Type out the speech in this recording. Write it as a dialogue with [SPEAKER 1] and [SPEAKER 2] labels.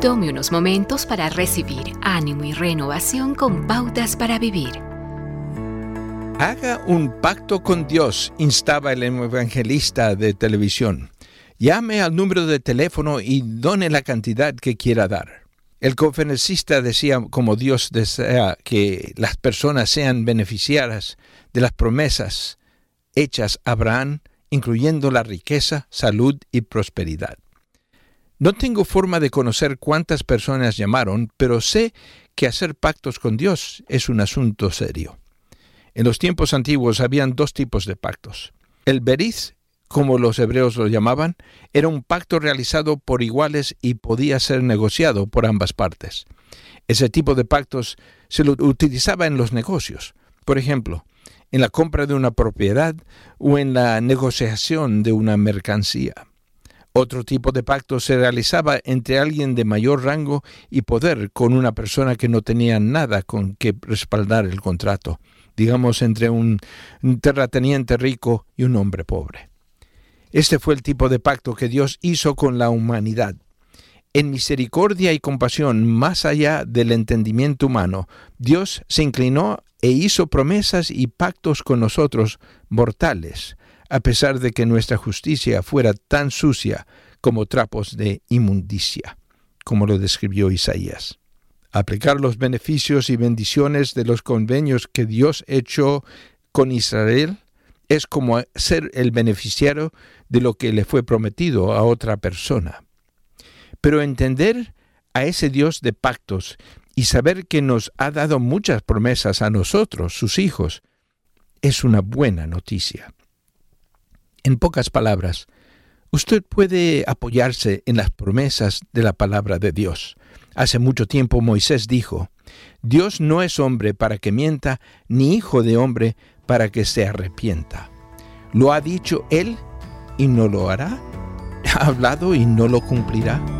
[SPEAKER 1] Tome unos momentos para recibir ánimo y renovación con pautas para vivir.
[SPEAKER 2] Haga un pacto con Dios, instaba el evangelista de televisión. Llame al número de teléfono y done la cantidad que quiera dar. El conferencista decía como Dios desea que las personas sean beneficiadas de las promesas hechas a Abraham, incluyendo la riqueza, salud y prosperidad. No tengo forma de conocer cuántas personas llamaron, pero sé que hacer pactos con Dios es un asunto serio. En los tiempos antiguos habían dos tipos de pactos. El beriz, como los hebreos lo llamaban, era un pacto realizado por iguales y podía ser negociado por ambas partes. Ese tipo de pactos se lo utilizaba en los negocios. Por ejemplo, en la compra de una propiedad o en la negociación de una mercancía. Otro tipo de pacto se realizaba entre alguien de mayor rango y poder con una persona que no tenía nada con que respaldar el contrato, digamos entre un terrateniente rico y un hombre pobre. Este fue el tipo de pacto que Dios hizo con la humanidad. En misericordia y compasión, más allá del entendimiento humano, Dios se inclinó e hizo promesas y pactos con nosotros mortales, a pesar de que nuestra justicia fuera tan sucia como trapos de inmundicia, como lo describió Isaías. Aplicar los beneficios y bendiciones de los convenios que Dios echó con Israel es como ser el beneficiario de lo que le fue prometido a otra persona. Pero entender a ese Dios de pactos y saber que nos ha dado muchas promesas a nosotros, sus hijos, es una buena noticia. En pocas palabras, usted puede apoyarse en las promesas de la palabra de Dios. Hace mucho tiempo Moisés dijo, Dios no es hombre para que mienta, ni hijo de hombre para que se arrepienta. ¿Lo ha dicho él y no lo hará? ¿Ha hablado y no lo cumplirá?